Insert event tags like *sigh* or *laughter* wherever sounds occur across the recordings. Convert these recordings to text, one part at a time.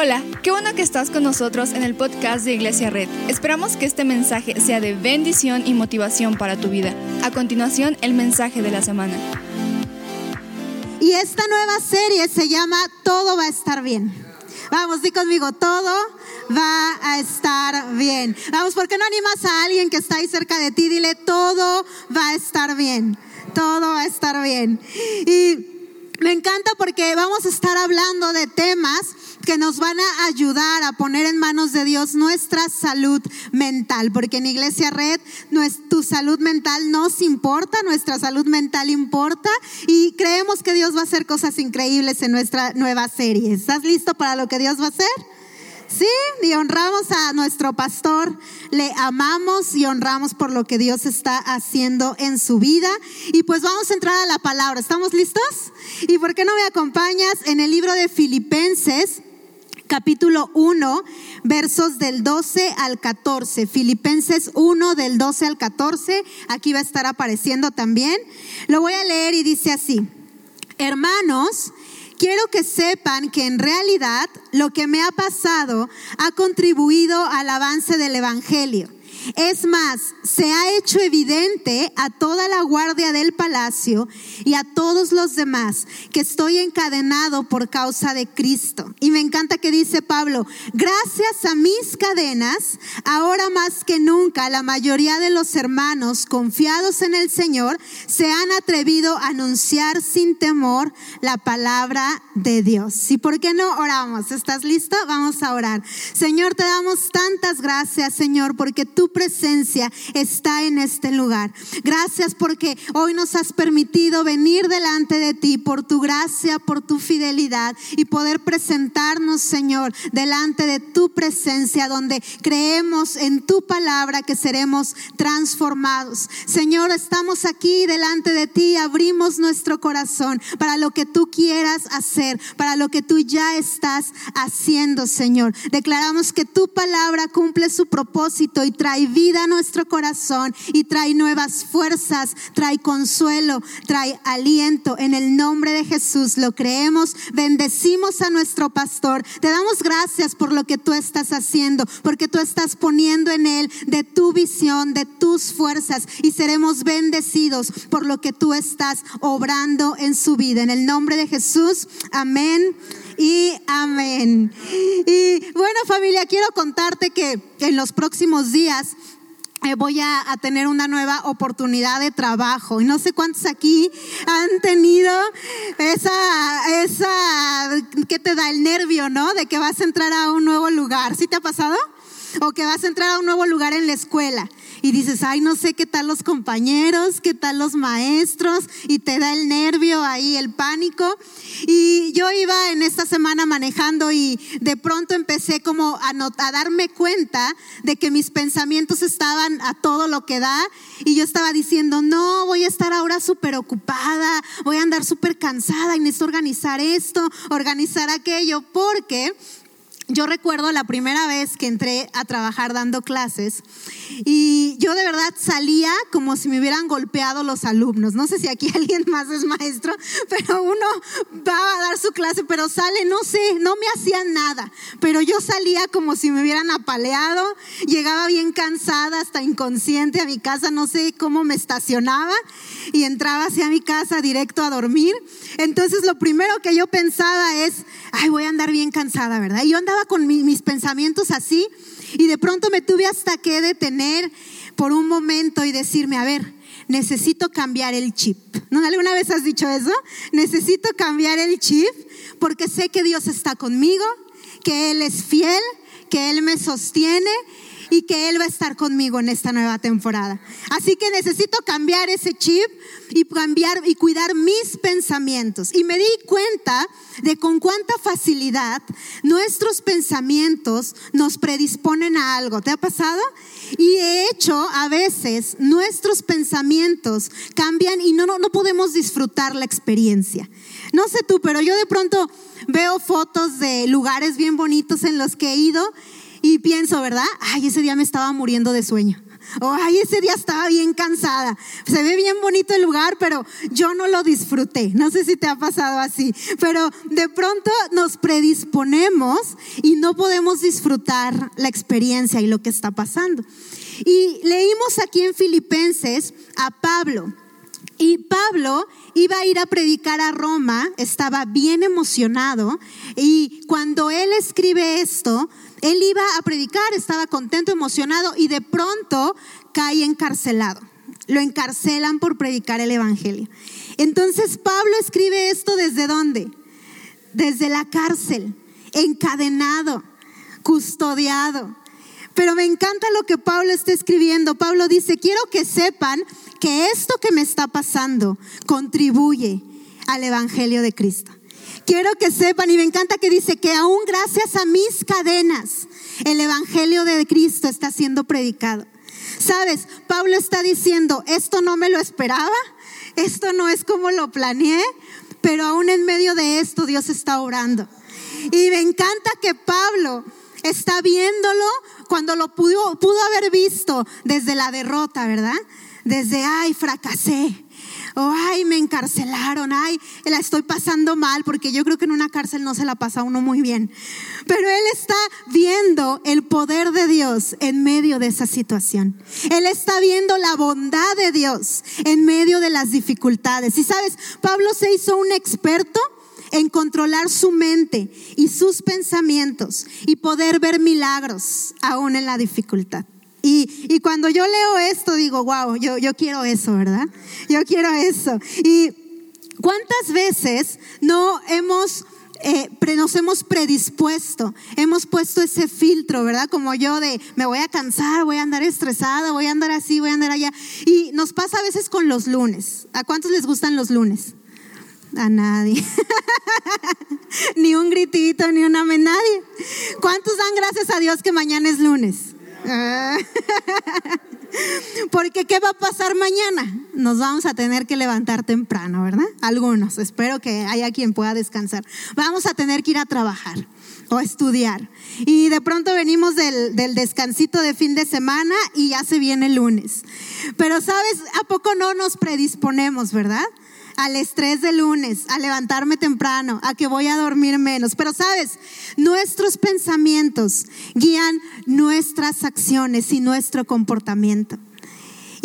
Hola, qué bueno que estás con nosotros en el podcast de Iglesia Red. Esperamos que este mensaje sea de bendición y motivación para tu vida. A continuación, el mensaje de la semana. Y esta nueva serie se llama Todo va a estar bien. Vamos, di conmigo, todo va a estar bien. Vamos, ¿por qué no animas a alguien que está ahí cerca de ti? Dile, todo va a estar bien. Todo va a estar bien. Y me encanta porque vamos a estar hablando de temas que nos van a ayudar a poner en manos de Dios nuestra salud mental, porque en Iglesia Red tu salud mental nos importa, nuestra salud mental importa y creemos que Dios va a hacer cosas increíbles en nuestra nueva serie. ¿Estás listo para lo que Dios va a hacer? Sí, y honramos a nuestro pastor, le amamos y honramos por lo que Dios está haciendo en su vida. Y pues vamos a entrar a la palabra. ¿Estamos listos? ¿Y por qué no me acompañas en el libro de Filipenses? Capítulo 1, versos del 12 al 14. Filipenses 1 del 12 al 14. Aquí va a estar apareciendo también. Lo voy a leer y dice así. Hermanos, quiero que sepan que en realidad lo que me ha pasado ha contribuido al avance del Evangelio. Es más, se ha hecho evidente a toda la guardia del palacio y a todos los demás que estoy encadenado por causa de Cristo. Y me encanta que dice Pablo, gracias a mis cadenas, ahora más que nunca la mayoría de los hermanos confiados en el Señor se han atrevido a anunciar sin temor la palabra de Dios. ¿Y por qué no oramos? ¿Estás listo? Vamos a orar. Señor, te damos tantas gracias, Señor, porque tú presencia está en este lugar. Gracias porque hoy nos has permitido venir delante de ti por tu gracia, por tu fidelidad y poder presentarnos, Señor, delante de tu presencia donde creemos en tu palabra que seremos transformados. Señor, estamos aquí delante de ti, abrimos nuestro corazón para lo que tú quieras hacer, para lo que tú ya estás haciendo, Señor. Declaramos que tu palabra cumple su propósito y trae vida a nuestro corazón y trae nuevas fuerzas, trae consuelo, trae aliento. En el nombre de Jesús lo creemos, bendecimos a nuestro pastor. Te damos gracias por lo que tú estás haciendo, porque tú estás poniendo en él de tu visión, de tus fuerzas y seremos bendecidos por lo que tú estás obrando en su vida. En el nombre de Jesús, amén y amén. Y bueno familia, quiero contarte que en los próximos días eh, voy a, tener una nueva oportunidad de trabajo. Y no sé cuántos aquí han tenido esa, esa, que te da el nervio, ¿no? De que vas a entrar a un nuevo lugar. ¿Sí te ha pasado? O que vas a entrar a un nuevo lugar en la escuela y dices, ay, no sé qué tal los compañeros, qué tal los maestros, y te da el nervio ahí, el pánico. Y yo iba en esta semana manejando y de pronto empecé como a, a darme cuenta de que mis pensamientos estaban a todo lo que da y yo estaba diciendo, no, voy a estar ahora súper ocupada, voy a andar súper cansada y necesito organizar esto, organizar aquello, porque yo recuerdo la primera vez que entré a trabajar dando clases y yo de verdad salía como si me hubieran golpeado los alumnos. No sé si aquí *laughs* alguien más es maestro, pero uno va a dar su clase, pero sale, no sé, no me hacían nada, pero yo salía como si me hubieran apaleado, llegaba bien cansada, hasta inconsciente a mi casa, no sé cómo me estacionaba y entraba hacia mi casa directo a dormir. Entonces lo primero que yo pensaba es, ay, voy a andar bien cansada, ¿verdad? Y yo andaba con mis pensamientos así y de pronto me tuve hasta que detener por un momento y decirme, a ver, necesito cambiar el chip. ¿No? ¿Alguna vez has dicho eso? Necesito cambiar el chip porque sé que Dios está conmigo, que Él es fiel, que Él me sostiene y que Él va a estar conmigo en esta nueva temporada. Así que necesito cambiar ese chip y cambiar y cuidar mis pensamientos. Y me di cuenta de con cuánta facilidad nuestros pensamientos nos predisponen a algo. ¿Te ha pasado? Y de hecho, a veces nuestros pensamientos cambian y no, no, no podemos disfrutar la experiencia. No sé tú, pero yo de pronto veo fotos de lugares bien bonitos en los que he ido y pienso, ¿verdad? Ay, ese día me estaba muriendo de sueño. O ay, ese día estaba bien cansada. Se ve bien bonito el lugar, pero yo no lo disfruté. No sé si te ha pasado así. Pero de pronto nos predisponemos y no podemos disfrutar la experiencia y lo que está pasando. Y leímos aquí en Filipenses a Pablo. Y Pablo iba a ir a predicar a Roma, estaba bien emocionado y cuando él escribe esto, él iba a predicar, estaba contento, emocionado y de pronto cae encarcelado. Lo encarcelan por predicar el Evangelio. Entonces Pablo escribe esto desde dónde? Desde la cárcel, encadenado, custodiado. Pero me encanta lo que Pablo está escribiendo. Pablo dice, quiero que sepan que esto que me está pasando contribuye al Evangelio de Cristo. Quiero que sepan, y me encanta que dice que aún gracias a mis cadenas, el Evangelio de Cristo está siendo predicado. Sabes, Pablo está diciendo, esto no me lo esperaba, esto no es como lo planeé, pero aún en medio de esto Dios está orando. Y me encanta que Pablo está viéndolo cuando lo pudo, pudo haber visto desde la derrota, ¿verdad? Desde, ay, fracasé. O, ay, me encarcelaron, ay, la estoy pasando mal, porque yo creo que en una cárcel no se la pasa uno muy bien. Pero él está viendo el poder de Dios en medio de esa situación. Él está viendo la bondad de Dios en medio de las dificultades. Y sabes, Pablo se hizo un experto en controlar su mente y sus pensamientos y poder ver milagros aún en la dificultad. Y, cuando yo leo esto digo, wow, yo, yo quiero eso, ¿verdad? Yo quiero eso. Y cuántas veces no hemos... Eh, nos hemos predispuesto, hemos puesto ese filtro, ¿verdad? Como yo de me voy a cansar, voy a andar estresada, voy a andar así, voy a andar allá. Y nos pasa a veces con los lunes. ¿A cuántos les gustan los lunes? A nadie. *laughs* ni un gritito, ni una nadie. ¿Cuántos dan gracias a Dios que mañana es lunes? *laughs* Porque ¿qué va a pasar mañana? Nos vamos a tener que levantar temprano, ¿verdad? Algunos, espero que haya quien pueda descansar. Vamos a tener que ir a trabajar o estudiar. Y de pronto venimos del, del, descansito de fin de semana y ya se viene el lunes. Pero sabes, ¿a poco no nos predisponemos, verdad? Al estrés de lunes, a levantarme temprano, a que voy a dormir menos. Pero sabes, nuestros pensamientos guían nuestras acciones y nuestro comportamiento.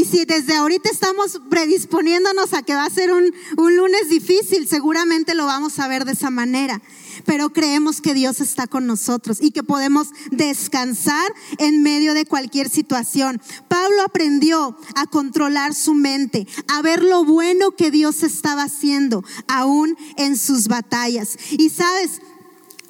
Y si desde ahorita estamos predisponiéndonos a que va a ser un, un, lunes difícil, seguramente lo vamos a ver de esa manera. Pero creemos que Dios está con nosotros y que podemos descansar en medio de cualquier situación. Pablo aprendió a controlar su mente, a ver lo bueno que Dios estaba haciendo, aún en sus batallas. Y sabes,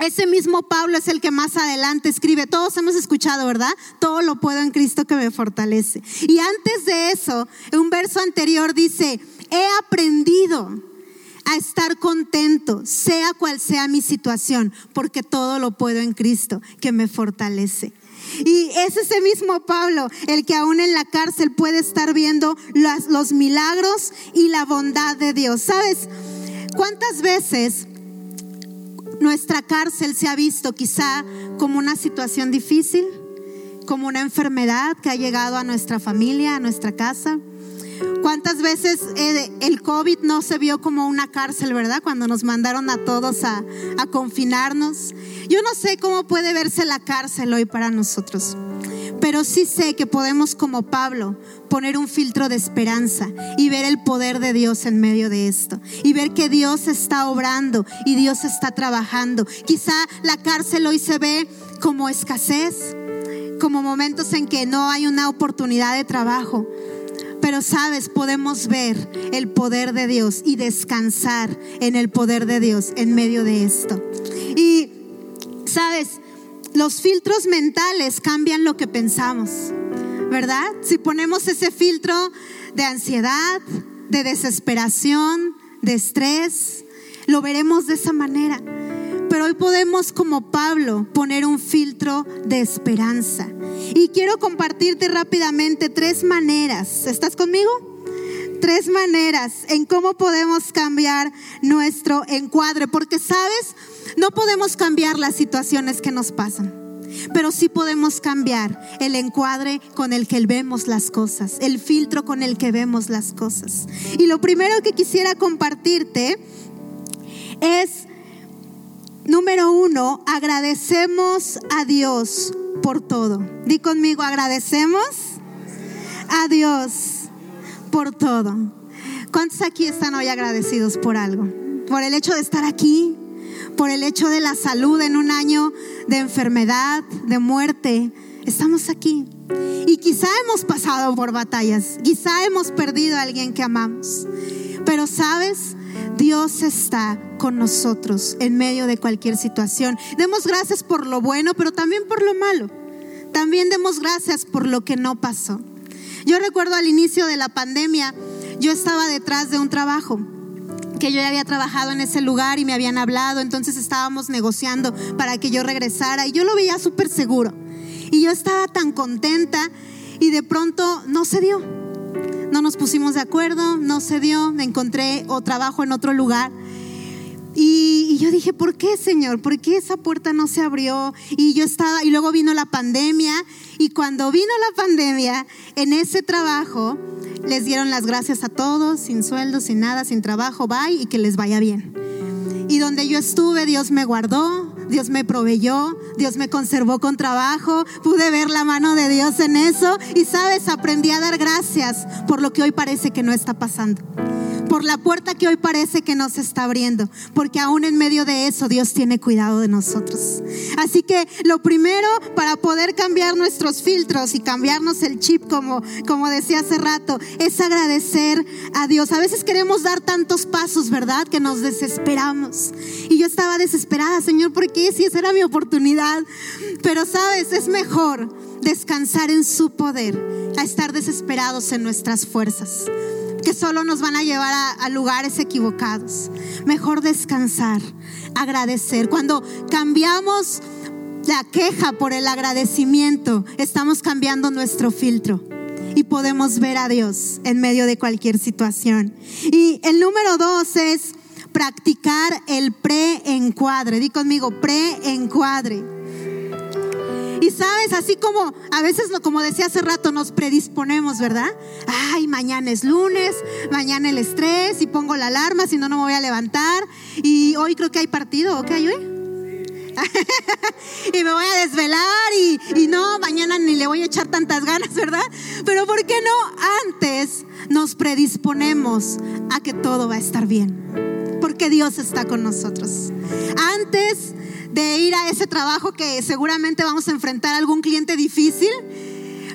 ese mismo Pablo es el que más adelante escribe, todos hemos escuchado, ¿verdad? Todo lo puedo en Cristo que me fortalece. Y antes de eso, un verso anterior dice, he aprendido a estar contento, sea cual sea mi situación, porque todo lo puedo en Cristo que me fortalece. Y es ese mismo Pablo el que aún en la cárcel puede estar viendo los, los milagros y la bondad de Dios. ¿Sabes cuántas veces nuestra cárcel se ha visto quizá como una situación difícil, como una enfermedad que ha llegado a nuestra familia, a nuestra casa. ¿Cuántas veces eh, el COVID no se vio como una cárcel, verdad? Cuando nos mandaron a todos a, a confinarnos. Yo no sé cómo puede verse la cárcel hoy para nosotros, pero sí sé que podemos como Pablo poner un filtro de esperanza y ver el poder de Dios en medio de esto y ver que Dios está obrando y Dios está trabajando. Quizá la cárcel hoy se ve como escasez, como momentos en que no hay una oportunidad de trabajo. Pero sabes, podemos ver el poder de Dios y descansar en el poder de Dios en medio de esto. Y sabes, los filtros mentales cambian lo que pensamos, ¿verdad? Si ponemos ese filtro de ansiedad, de desesperación, de estrés, lo veremos de esa manera. Pero hoy podemos, como Pablo, poner un filtro de esperanza. Y quiero compartirte rápidamente tres maneras. ¿Estás conmigo? Tres maneras en cómo podemos cambiar nuestro encuadre. Porque, ¿sabes? No podemos cambiar las situaciones que nos pasan. pero sí podemos cambiar el encuadre con el que vemos las cosas, el filtro con el que vemos las cosas. Y lo primero que quisiera compartirte es, número uno, agradecemos a Dios por todo. Di conmigo, agradecemos a Dios por todo. ¿Cuántos aquí están hoy agradecidos por algo? Por el hecho de estar aquí, por el hecho de la salud en un año de enfermedad, de muerte. Estamos aquí. Y quizá hemos pasado por batallas, quizá hemos perdido a alguien que amamos. Pero sabes, Dios está con nosotros en medio de cualquier situación. Demos gracias por lo bueno, pero también por lo malo. También demos gracias por lo que no pasó. Yo recuerdo al inicio de la pandemia, yo estaba detrás de un trabajo que yo ya había trabajado en ese lugar y me habían hablado, entonces estábamos negociando para que yo regresara y yo lo veía súper seguro. Y yo estaba tan contenta y de pronto no se dio. No nos pusimos de acuerdo, no se dio, me encontré o trabajo en otro lugar. Y, y, yo dije, ¿por qué, Señor? ¿Por qué esa puerta no se abrió? Y yo estaba, y luego vino la pandemia, y cuando vino la pandemia, en ese trabajo, les dieron las gracias a todos, sin sueldo, sin nada, sin trabajo, bye, y que les vaya bien. Y donde yo estuve, Dios me guardó, Dios me proveyó, Dios me conservó con trabajo, pude ver la mano de Dios en eso y sabes, aprendí a dar gracias por lo que hoy parece que no está pasando por la puerta que hoy parece que nos está abriendo, porque aún en medio de eso Dios tiene cuidado de nosotros. Así que lo primero para poder cambiar nuestros filtros y cambiarnos el chip, como, como decía hace rato, es agradecer a Dios. A veces queremos dar tantos pasos, ¿verdad? Que nos desesperamos. Y yo estaba desesperada, Señor, porque si esa era mi oportunidad. Pero sabes, es mejor descansar en su poder a estar desesperados en nuestras fuerzas que solo nos van a llevar a, lugares equivocados. Mejor descansar, agradecer. Cuando cambiamos la queja por el agradecimiento, estamos cambiando nuestro filtro y podemos ver a Dios en medio de cualquier situación. Y el número dos es practicar el pre-encuadre. Di conmigo, pre-encuadre. Y sabes, así como a veces, como decía hace rato, nos predisponemos, ¿verdad? Ay, mañana es lunes, mañana el estrés y pongo la alarma, si no, no me voy a levantar. Y hoy creo que hay partido, ¿o qué hay hoy? *laughs* y me voy a desvelar y, y, no, mañana ni le voy a echar tantas ganas, ¿verdad? Pero ¿por qué no antes nos predisponemos a que todo va a estar bien? Porque Dios está con nosotros. Antes de ir a ese trabajo que seguramente vamos a enfrentar a algún cliente difícil,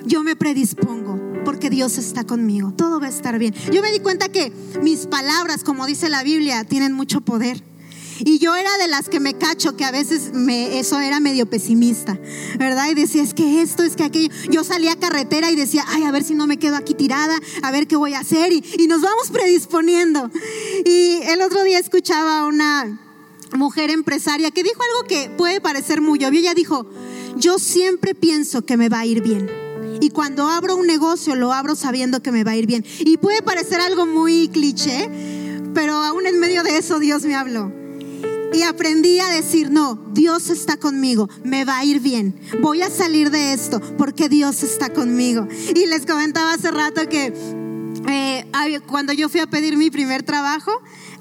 yo me predispongo porque Dios está conmigo. Todo va a estar bien. Yo me di cuenta que mis palabras, como dice la Biblia, tienen mucho poder. Y yo era de las que me cacho, que a veces eso era medio pesimista, ¿verdad? Y decía, es que esto, es que aquello. Yo salía a carretera y decía, ay, a ver si no me quedo aquí tirada, a ver qué voy a hacer. Y, y nos vamos predisponiendo. Y el otro día escuchaba una, mujer empresaria que dijo algo que puede parecer muy obvio. Ella dijo, yo siempre pienso que me va a ir bien. Y cuando abro un negocio lo abro sabiendo que me va a ir bien. Y puede parecer algo muy cliché, pero aún en medio de eso Dios me habló. Y aprendí a decir, no, Dios está conmigo, me va a ir bien, voy a salir de esto porque Dios está conmigo. Y les comentaba hace rato que eh, cuando yo fui a pedir mi primer trabajo,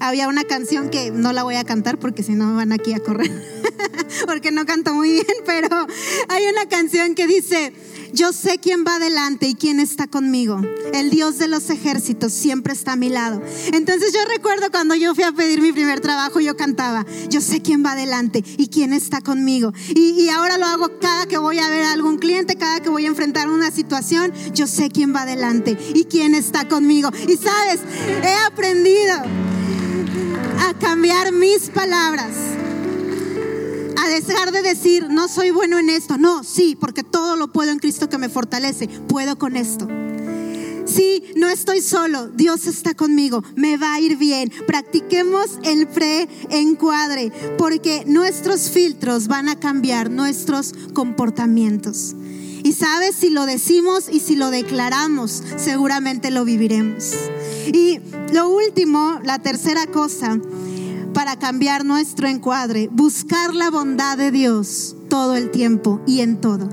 había una canción que no la voy a cantar porque si no me van aquí a correr, *laughs* porque no canto muy bien, pero hay una canción que dice, yo sé quién va adelante y quién está conmigo. El Dios de los ejércitos siempre está a mi lado. Entonces yo recuerdo cuando yo fui a pedir mi primer trabajo, yo cantaba, yo sé quién va adelante y quién está conmigo. Y, y ahora lo hago cada que voy a ver a algún cliente, cada que voy a enfrentar una situación, yo sé quién va adelante y quién está conmigo. Y sabes, he aprendido a cambiar mis palabras a dejar de decir, no soy bueno en esto. No, sí, porque todo lo puedo en Cristo que me fortalece. Puedo con esto. Sí, no estoy solo, Dios está conmigo, me va a ir bien. Practiquemos el pre-encuadre, porque nuestros filtros van a cambiar nuestros comportamientos. Y sabes, si lo decimos y si lo declaramos, seguramente lo viviremos. Y lo último, la tercera cosa para cambiar nuestro encuadre, buscar la bondad de Dios todo el tiempo y en todo.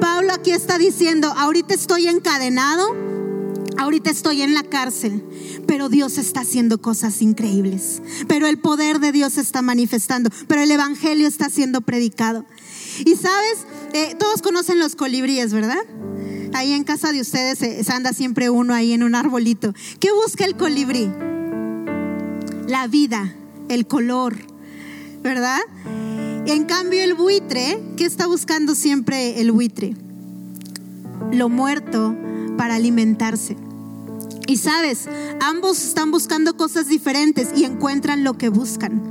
Pablo aquí está diciendo, ahorita estoy encadenado, ahorita estoy en la cárcel, pero Dios está haciendo cosas increíbles, pero el poder de Dios está manifestando, pero el Evangelio está siendo predicado. Y sabes, eh, todos conocen los colibríes, ¿verdad? Ahí en casa de ustedes anda siempre uno ahí en un arbolito. ¿Qué busca el colibrí? La vida, el color, ¿verdad? En cambio el buitre, ¿qué está buscando siempre el buitre? Lo muerto para alimentarse. Y sabes, ambos están buscando cosas diferentes y encuentran lo que buscan.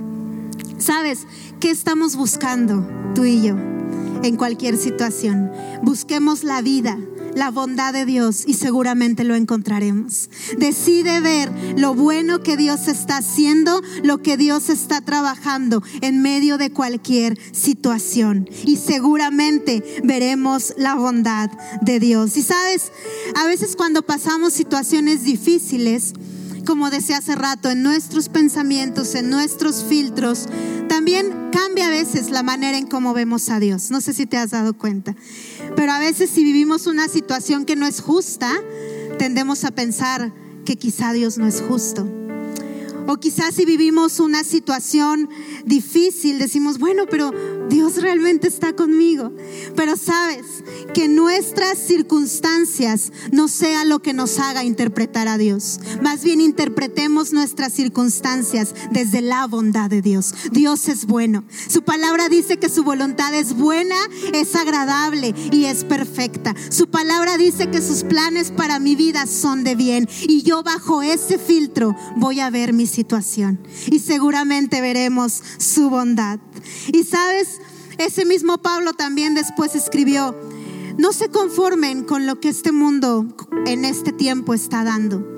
¿Sabes qué estamos buscando tú y yo en cualquier situación? Busquemos la vida, la bondad de Dios y seguramente lo encontraremos. Decide ver lo bueno que Dios está haciendo, lo que Dios está trabajando en medio de cualquier situación y seguramente veremos la bondad de Dios. Y sabes, a veces cuando pasamos situaciones difíciles, como decía hace rato, en nuestros pensamientos, en nuestros filtros, también cambia a veces la manera en cómo vemos a Dios. No sé si te has dado cuenta. Pero a veces si vivimos una situación que no es justa, tendemos a pensar que quizá Dios no es justo. O quizás si vivimos una situación difícil, decimos, bueno, pero Dios realmente está conmigo. Pero sabes, que nuestras circunstancias no sea lo que nos haga interpretar a Dios. Más bien interpretemos nuestras circunstancias desde la bondad de Dios. Dios es bueno. Su palabra dice que su voluntad es buena, es agradable y es perfecta. Su palabra dice que sus planes para mi vida son de bien. Y yo bajo ese filtro voy a ver mi situación. Y seguramente veremos su bondad. Y sabes, ese mismo Pablo también después escribió, no se conformen con lo que este mundo en este tiempo está dando.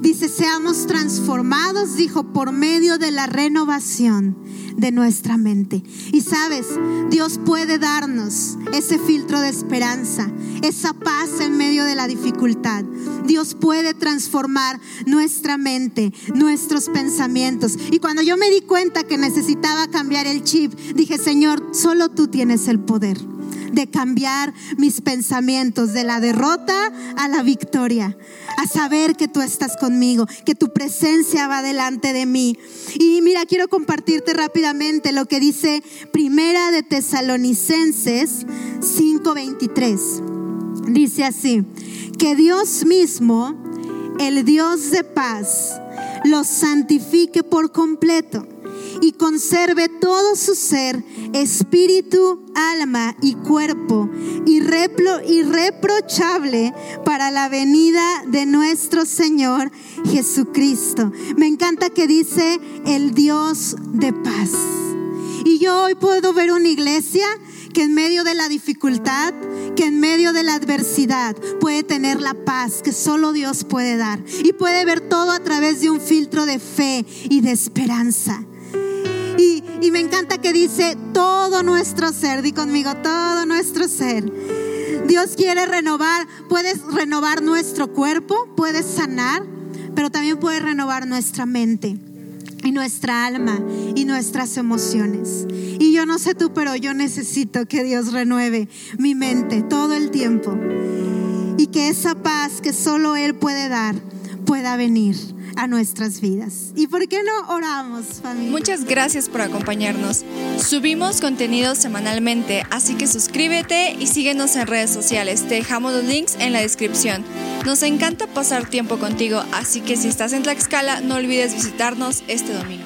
Dice, seamos transformados, dijo, por medio de la renovación de nuestra mente. Y sabes, Dios puede darnos ese filtro de esperanza, esa paz en medio de la dificultad. Dios puede transformar nuestra mente, nuestros pensamientos. Y cuando yo me di cuenta que necesitaba cambiar el chip, dije, Señor, solo tú tienes el poder de cambiar mis pensamientos de la derrota a la victoria, a saber que tú estás conmigo, que tu presencia va delante de mí. Y mira, quiero compartirte rápidamente lo que dice Primera de Tesalonicenses 5:23. Dice así, que Dios mismo, el Dios de paz, los santifique por completo y conserve todo su ser, espíritu, alma y cuerpo, irreprochable para la venida de nuestro Señor Jesucristo. Me encanta que dice el Dios de paz. Y yo hoy puedo ver una iglesia que en medio de la dificultad, que en medio de la adversidad puede tener la paz que solo Dios puede dar. Y puede ver todo a través de un filtro de fe y de esperanza. Y, me encanta que dice todo nuestro ser, di conmigo, todo nuestro ser. Dios quiere renovar, puedes renovar nuestro cuerpo, puedes sanar, pero también puede renovar nuestra mente y nuestra alma y nuestras emociones. Y yo no sé tú, pero yo necesito que Dios renueve mi mente todo el tiempo y que esa paz que solo Él puede dar pueda venir a nuestras vidas. ¿Y por qué no oramos, familia? Muchas gracias por acompañarnos. Subimos contenido semanalmente, así que suscríbete y síguenos en redes sociales. Te dejamos los links en la descripción. Nos encanta pasar tiempo contigo, así que si estás en Tlaxcala, no olvides visitarnos este domingo.